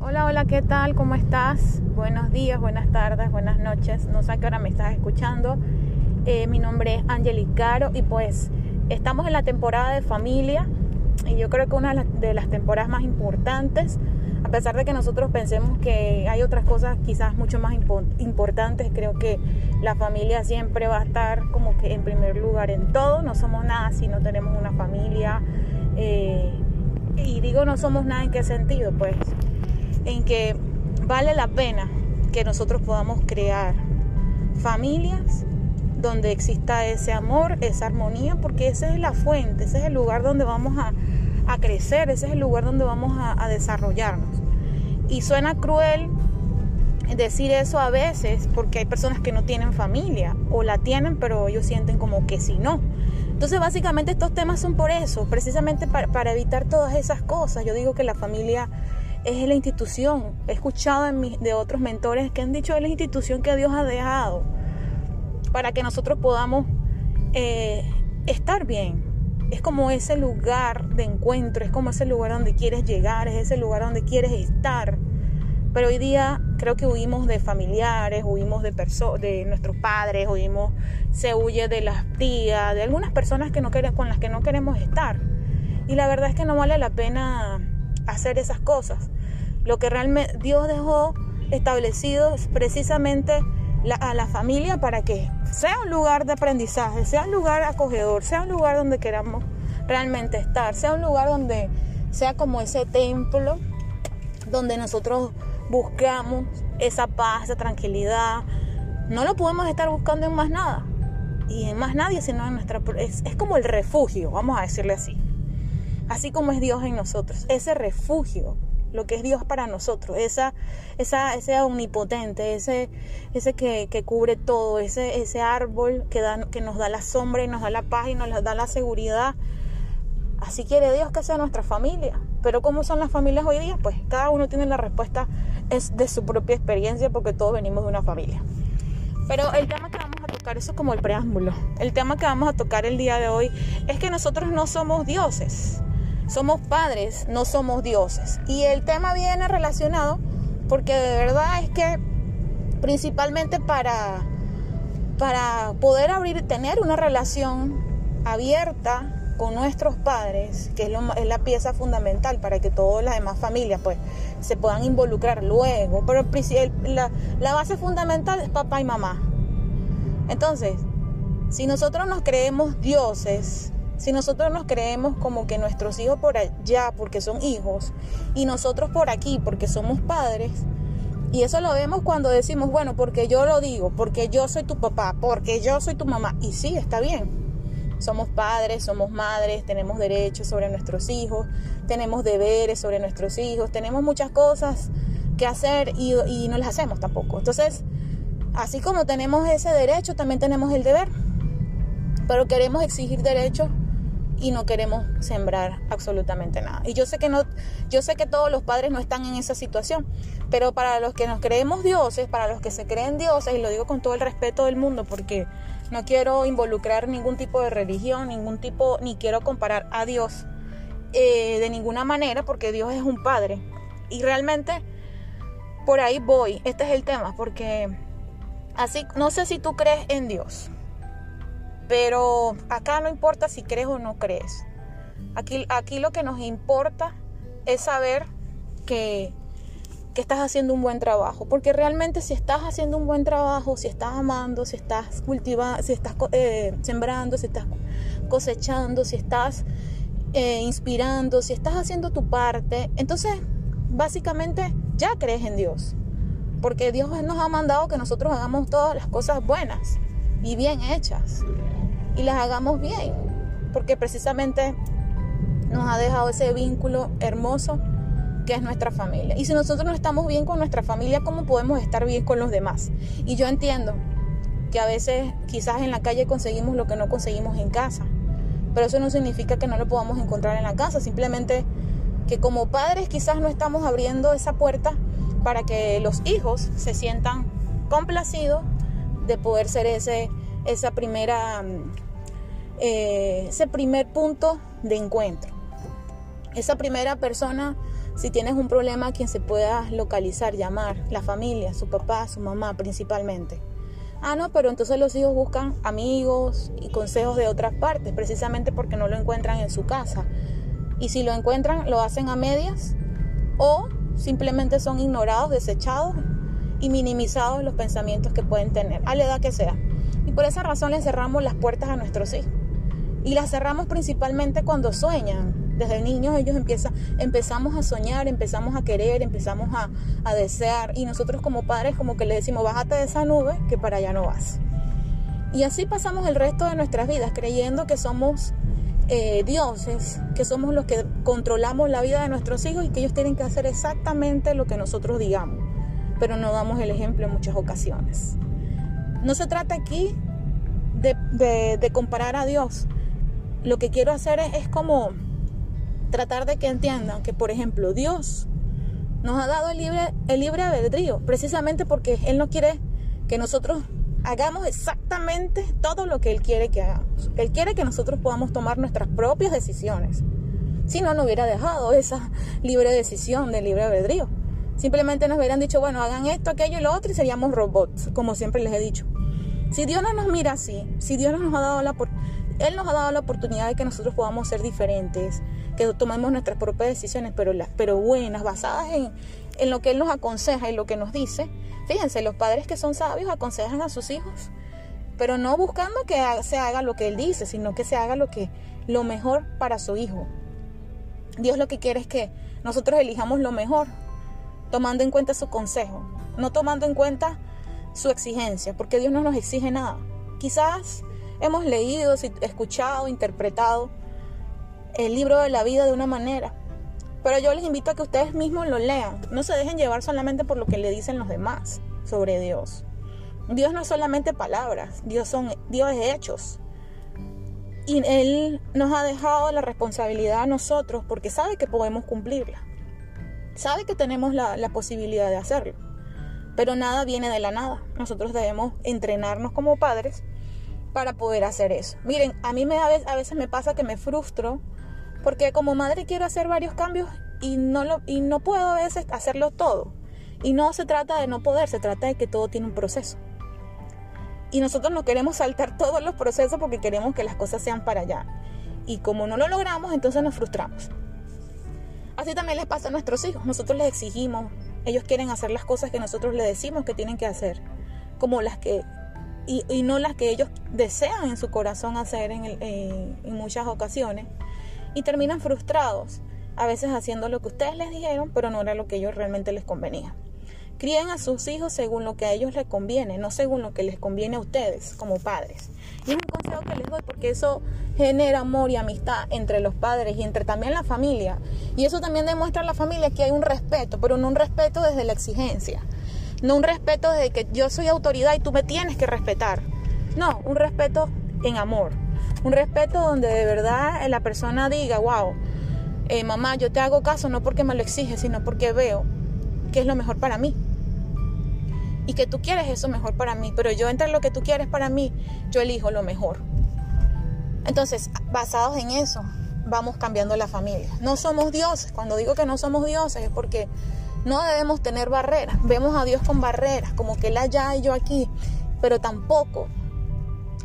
Hola, hola, ¿qué tal? ¿Cómo estás? Buenos días, buenas tardes, buenas noches. No sé qué hora me estás escuchando. Eh, mi nombre es Angeli Caro y pues estamos en la temporada de familia y yo creo que una de las temporadas más importantes, a pesar de que nosotros pensemos que hay otras cosas quizás mucho más importantes, creo que la familia siempre va a estar como que en primer lugar en todo. No somos nada si no tenemos una familia. Eh, y digo no somos nada en qué sentido, pues en que vale la pena que nosotros podamos crear familias donde exista ese amor, esa armonía, porque esa es la fuente, ese es el lugar donde vamos a, crecer, ese es el lugar donde vamos a, a desarrollarnos. Y suena cruel decir eso a veces porque hay personas que no tienen familia o la tienen pero ellos sienten como que si no. Entonces básicamente estos temas son por eso, precisamente para, evitar todas esas cosas. Yo digo que la familia es la institución. He escuchado de, otros mentores que han dicho es la institución que Dios ha dejado para que nosotros podamos eh, estar bien. Es como ese lugar de encuentro, es como ese lugar donde quieres llegar, es ese lugar donde quieres estar. Pero hoy día creo que huimos de familiares, huimos de, de nuestros padres, huimos, se huye de las tías, de algunas personas que no con las que no queremos estar. Y la verdad es que no vale la pena hacer esas cosas. Lo que realmente Dios dejó establecido es precisamente a la familia para que sea un lugar de aprendizaje, sea un lugar acogedor, sea un lugar donde queramos realmente estar, sea un lugar donde sea como ese templo donde nosotros buscamos esa paz, esa tranquilidad. No lo podemos estar buscando en más nada y en más nadie, sino en nuestra... Es, es como el refugio, vamos a decirle así. Así como es Dios en nosotros, ese refugio lo que es Dios para nosotros, esa, esa, ese omnipotente, ese, ese que, cubre todo, ese, ese árbol que, da, que nos da la sombra y nos da la paz y nos da la seguridad. Así quiere Dios que sea nuestra familia. Pero ¿cómo son las familias hoy día? Pues cada uno tiene la respuesta es de su propia experiencia porque todos venimos de una familia. Pero el tema que vamos a tocar, eso es como el preámbulo, el tema que vamos a tocar el día de hoy es que nosotros no somos dioses. Somos padres, no somos dioses. Y el tema viene relacionado porque de verdad es que principalmente para, para poder abrir, tener una relación abierta con nuestros padres, que es, es, la pieza fundamental para que todas las demás familias pues se puedan involucrar luego. Pero la, la base fundamental es papá y mamá. Entonces, si nosotros nos creemos dioses, si nosotros nos creemos como que nuestros hijos por allá porque son hijos y nosotros por aquí porque somos padres, y eso lo vemos cuando decimos, bueno, porque yo lo digo, porque yo soy tu papá, porque yo soy tu mamá, y sí, está bien. Somos padres, somos madres, tenemos derechos sobre nuestros hijos, tenemos deberes sobre nuestros hijos, tenemos muchas cosas que hacer y, no las hacemos tampoco. Entonces, así como tenemos ese derecho, también tenemos el deber. Pero queremos exigir derechos y no queremos sembrar absolutamente nada. Y yo sé que no yo sé que todos los padres no están en esa situación, pero para los que nos creemos dioses, para los que se creen dioses y lo digo con todo el respeto del mundo porque no quiero involucrar ningún tipo de religión, ningún tipo ni quiero comparar a Dios eh, de ninguna manera porque Dios es un padre y realmente por ahí voy. Este es el tema porque así no sé si tú crees en Dios pero acá no importa si crees o no crees. Aquí, aquí lo que nos importa es saber que, que estás haciendo un buen trabajo. Porque realmente si estás haciendo un buen trabajo, si estás amando, si estás cultivando, si estás eh, sembrando, si estás cosechando, si estás eh, inspirando, si estás haciendo tu parte, entonces básicamente ya crees en Dios. Porque Dios nos ha mandado que nosotros hagamos todas las cosas buenas y bien hechas y las hagamos bien, porque precisamente nos ha dejado ese vínculo hermoso que es nuestra familia. Y si nosotros no estamos bien con nuestra familia, ¿cómo podemos estar bien con los demás? Y yo entiendo que a veces quizás en la calle conseguimos lo que no conseguimos en casa, pero eso no significa que no lo podamos encontrar en la casa, simplemente que como padres quizás no estamos abriendo esa puerta para que los hijos se sientan complacidos de poder ser ese, esa primera eh, ese primer punto de encuentro. Esa primera persona, si tienes un problema, quien se pueda localizar, llamar, la familia, su papá, su mamá principalmente. Ah, no, pero entonces los hijos buscan amigos y consejos de otras partes, precisamente porque no lo encuentran en su casa. Y si lo encuentran, lo hacen a medias o simplemente son ignorados, desechados y minimizados los pensamientos que pueden tener, a la edad que sea. Y por esa razón le cerramos las puertas a nuestros hijos. Y las cerramos principalmente cuando sueñan. Desde niños ellos empiezan, empezamos a soñar, empezamos a querer, empezamos a, a desear. Y nosotros como padres como que le decimos, bájate de esa nube que para allá no vas. Y así pasamos el resto de nuestras vidas creyendo que somos eh, dioses, que somos los que controlamos la vida de nuestros hijos y que ellos tienen que hacer exactamente lo que nosotros digamos, pero no damos el ejemplo en muchas ocasiones. No se trata aquí de, comparar a Dios. Lo que quiero hacer es como tratar de que entiendan que, por ejemplo, Dios nos ha dado el libre, el libre albedrío, precisamente porque Él no quiere que nosotros hagamos exactamente todo lo que Él quiere que hagamos. Él quiere que nosotros podamos tomar nuestras propias decisiones. Si no, no hubiera dejado esa libre decisión de libre albedrío. Simplemente nos hubieran dicho, bueno, hagan esto, aquello y lo otro y seríamos robots, como siempre les he dicho. Si Dios no nos mira así, si Dios nos ha dado la él nos ha dado la oportunidad de que nosotros podamos ser diferentes, que tomemos nuestras propias decisiones, pero, las, pero buenas, basadas en, en lo que Él nos aconseja y lo que nos dice. Fíjense, los padres que son sabios aconsejan a sus hijos, pero no buscando que se haga lo que Él dice, sino que se haga lo, que, lo mejor para su hijo. Dios lo que quiere es que nosotros elijamos lo mejor, tomando en cuenta su consejo, no tomando en cuenta su exigencia, porque Dios no nos exige nada. Quizás hemos leído, escuchado, interpretado el libro de la vida de una manera, pero yo les invito a que ustedes mismos lo lean. No se dejen llevar solamente por lo que le dicen los demás sobre Dios. Dios no es solamente palabras, Dios, son, Dios es hechos. Y Él nos ha dejado la responsabilidad a nosotros porque sabe que podemos cumplirla. Sabe que tenemos la, la posibilidad de hacerlo. Pero nada viene de la nada. Nosotros debemos entrenarnos como padres para poder hacer eso. Miren, a mí me, a veces me pasa que me frustro porque como madre quiero hacer varios cambios y no, lo, y no puedo a veces hacerlo todo. Y no se trata de no poder, se trata de que todo tiene un proceso. Y nosotros no queremos saltar todos los procesos porque queremos que las cosas sean para allá. Y como no lo logramos, entonces nos frustramos. Así también les pasa a nuestros hijos. Nosotros les exigimos, ellos quieren hacer las cosas que nosotros les decimos que tienen que hacer, como las que y, no las que ellos desean en su corazón hacer en, el, muchas ocasiones y terminan frustrados, a veces haciendo lo que ustedes les dijeron, pero no era lo que ellos realmente les convenía. Críen a sus hijos según lo que a ellos les conviene, no según lo que les conviene a ustedes como padres. Y es un consejo que les doy porque eso genera amor y amistad entre los padres y entre también la familia. Y eso también demuestra a la familia que hay un respeto, pero no un respeto desde la exigencia. No un respeto desde que yo soy autoridad y tú me tienes que respetar. No, un respeto en amor. Un respeto donde de verdad la persona diga, wow, eh, mamá, yo te hago caso no porque me lo exige, sino porque veo que es lo mejor para mí. Y que tú quieres eso mejor para mí, pero yo entre lo que tú quieres para mí, yo elijo lo mejor. Entonces, basados en eso, vamos cambiando la familia. No somos dioses. Cuando digo que no somos dioses es porque no debemos tener barreras. Vemos a Dios con barreras, como que Él allá y yo aquí. Pero tampoco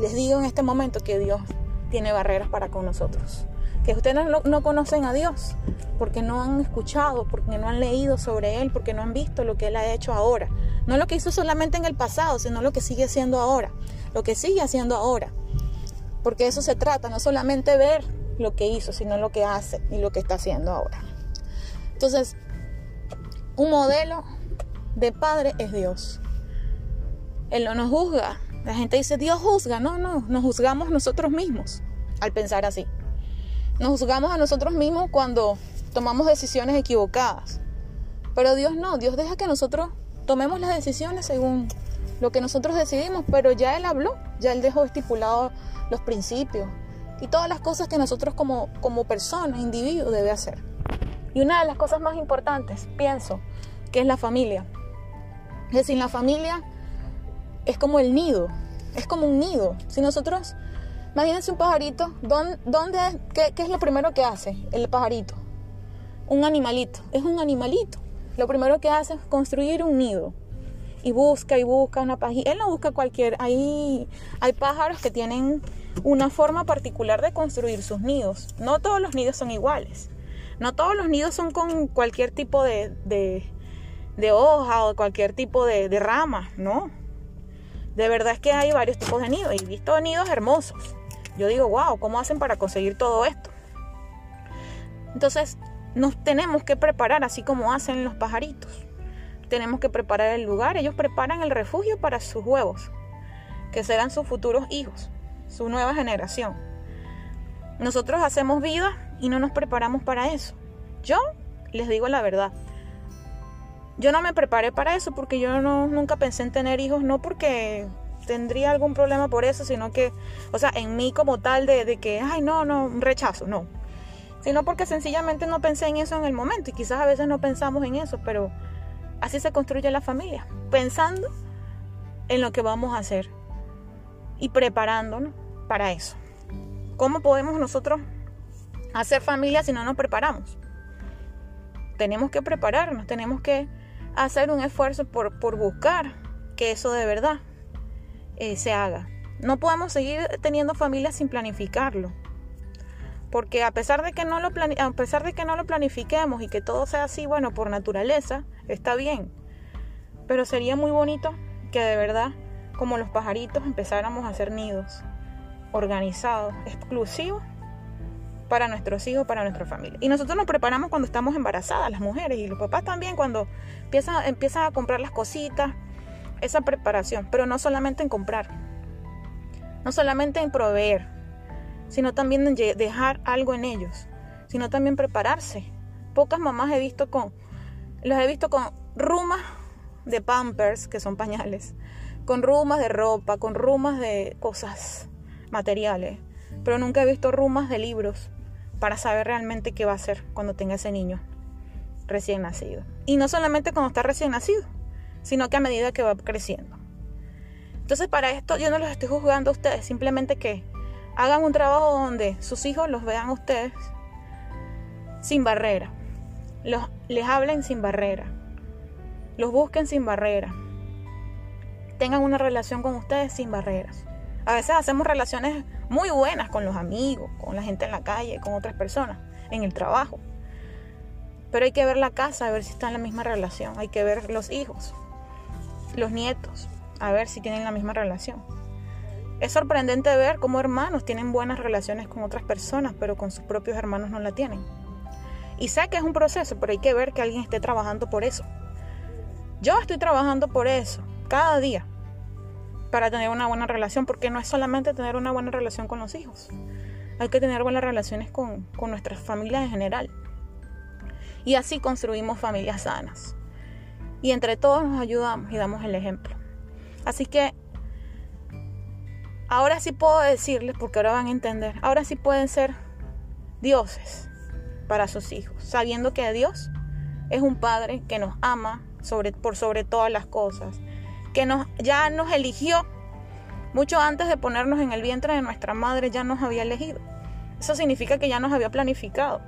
les digo en este momento que Dios tiene barreras para con nosotros. Que ustedes no, conocen a Dios porque no han escuchado, porque no han leído sobre Él, porque no han visto lo que Él ha hecho ahora. No lo que hizo solamente en el pasado, sino lo que sigue haciendo ahora. Lo que sigue haciendo ahora. Porque eso se trata, no solamente ver lo que hizo, sino lo que hace y lo que está haciendo ahora. Entonces, un modelo de padre es Dios. Él no nos juzga, la gente dice, Dios juzga. No, no, nos juzgamos nosotros mismos al pensar así. Nos juzgamos a nosotros mismos cuando tomamos decisiones equivocadas. Pero Dios no, Dios deja que nosotros tomemos las decisiones según lo que nosotros decidimos, pero ya Él habló, ya Él dejó estipulado los principios y todas las cosas que nosotros como, como personas, individuos, debe hacer. Y una de las cosas más importantes, pienso, que es la familia. Es decir, la familia es como el nido, es como un nido. Si nosotros, imagínense un pajarito, ¿dónde, qué, es lo primero que hace el pajarito? un animalito, es un animalito. Lo primero que hace es construir un nido y busca y busca una página. Él no busca cualquier. Hay, hay pájaros que tienen una forma particular de construir sus nidos. No todos los nidos son iguales. No todos los nidos son con cualquier tipo de, de, hoja o cualquier tipo de, de rama, no. De verdad es que hay varios tipos de nidos y he visto nidos hermosos. Yo digo, wow, ¿cómo hacen para conseguir todo esto? Entonces, nos tenemos que preparar así como hacen los pajaritos tenemos que preparar el lugar. Ellos preparan el refugio para sus huevos, que serán sus futuros hijos, su nueva generación. Nosotros hacemos vida y no nos preparamos para eso. Yo les digo la verdad. Yo no me preparé para eso porque yo no, nunca pensé en tener hijos, no porque tendría algún problema por eso, sino que, o sea, en mí como tal de, de que, ay, no, no, un rechazo, no. Sino porque sencillamente no pensé en eso en el momento y quizás a veces no pensamos en eso, pero Así se construye la familia, pensando en lo que vamos a hacer y preparándonos para eso. ¿Cómo podemos nosotros hacer familia si no nos preparamos? Tenemos que prepararnos, tenemos que hacer un esfuerzo por, buscar que eso de verdad eh, se haga. No podemos seguir teniendo familia sin planificarlo. Porque a pesar de que no lo a pesar de que no lo planifiquemos y que todo sea así, bueno, por naturaleza, está bien. Pero sería muy bonito que de verdad, como los pajaritos, empezáramos a hacer nidos organizados, exclusivos para nuestros hijos, para nuestra familia. Y nosotros nos preparamos cuando estamos embarazadas, las mujeres, y los papás también cuando empiezan, empiezan a comprar las cositas, esa preparación, pero no solamente en comprar, no solamente en proveer, sino también en dejar algo en ellos, sino también prepararse. Pocas mamás he visto con los he visto con rumas de pampers, que son pañales, con rumas de ropa, con rumas de cosas materiales, pero nunca he visto rumas de libros para saber realmente qué va a hacer cuando tenga ese niño recién nacido. Y no solamente cuando está recién nacido, sino que a medida que va creciendo. Entonces para esto yo no los estoy juzgando a ustedes, simplemente que hagan un trabajo donde sus hijos los vean a ustedes sin barrera los, les hablen sin barrera, los busquen sin barrera, tengan una relación con ustedes sin barreras. A veces hacemos relaciones muy buenas con los amigos, con la gente en la calle, con otras personas, en el trabajo. Pero hay que ver la casa, a ver si está en la misma relación. Hay que ver los hijos, los nietos, a ver si tienen la misma relación. Es sorprendente ver cómo hermanos tienen buenas relaciones con otras personas, pero con sus propios hermanos no la tienen. Y sé que es un proceso, pero hay que ver que alguien esté trabajando por eso. Yo estoy trabajando por eso, cada día, para tener una buena relación, porque no es solamente tener una buena relación con los hijos, hay que tener buenas relaciones con, con nuestras familias en general. Y así construimos familias sanas. Y entre todos nos ayudamos y damos el ejemplo. Así que ahora sí puedo decirles, porque ahora van a entender, ahora sí pueden ser dioses para sus hijos, sabiendo que Dios es un Padre que nos ama por sobre todas las cosas, que nos, ya nos eligió mucho antes de ponernos en el vientre de nuestra madre, ya nos había elegido. Eso significa que ya nos había planificado.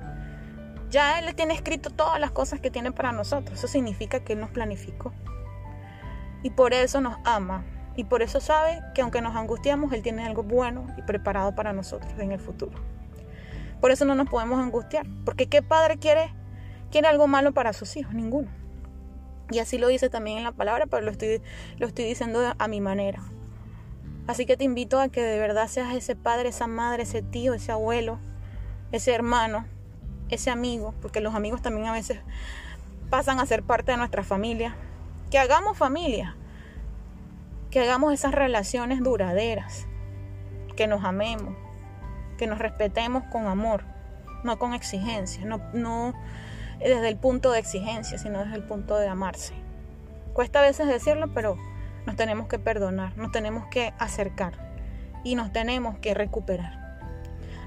Ya Él tiene escrito todas las cosas que tiene para nosotros. Eso significa que Él nos planificó. Y por eso nos ama. Y por eso sabe que aunque nos angustiamos, Él tiene algo bueno y preparado para nosotros en el futuro. Por eso no nos podemos angustiar. Porque ¿qué padre quiere, quiere algo malo para sus hijos? Ninguno. Y así lo dice también en la palabra, pero lo estoy, lo estoy diciendo a mi manera. Así que te invito a que de verdad seas ese padre, esa madre, ese tío, ese abuelo, ese hermano, ese amigo, porque los amigos también a veces pasan a ser parte de nuestra familia. Que hagamos familia, que hagamos esas relaciones duraderas, que nos amemos, que nos respetemos con amor, no con exigencia, no, no desde el punto de exigencia, sino desde el punto de amarse. Cuesta a veces decirlo, pero nos tenemos que perdonar, nos tenemos que acercar y nos tenemos que recuperar.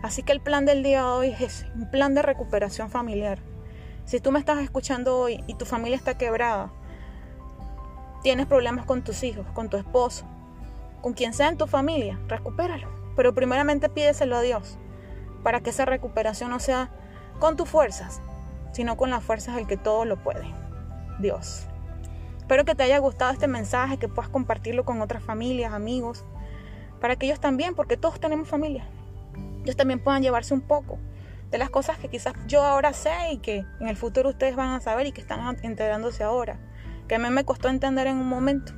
Así que el plan del día de hoy es ese, un plan de recuperación familiar. Si tú me estás escuchando hoy y tu familia está quebrada, tienes problemas con tus hijos, con tu esposo, con quien sea en tu familia, recupéralo. Pero primeramente pídeselo a Dios para que esa recuperación no sea con tus fuerzas, sino con las fuerzas del que todo lo puede, Dios. Espero que te haya gustado este mensaje, que puedas compartirlo con otras familias, amigos, para que ellos también, porque todos tenemos familia, ellos también puedan llevarse un poco de las cosas que quizás yo ahora sé y que en el futuro ustedes van a saber y que están enterándose ahora, que a mí me costó entender en un momento,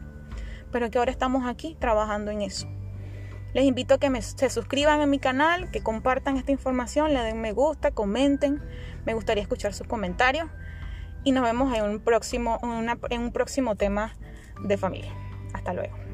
pero que ahora estamos aquí trabajando en eso. Les invito a que se suscriban a mi canal, que compartan esta información, le den me gusta, comenten. Me gustaría escuchar sus comentarios. Y nos vemos en un próximo, en un próximo tema de familia. Hasta luego.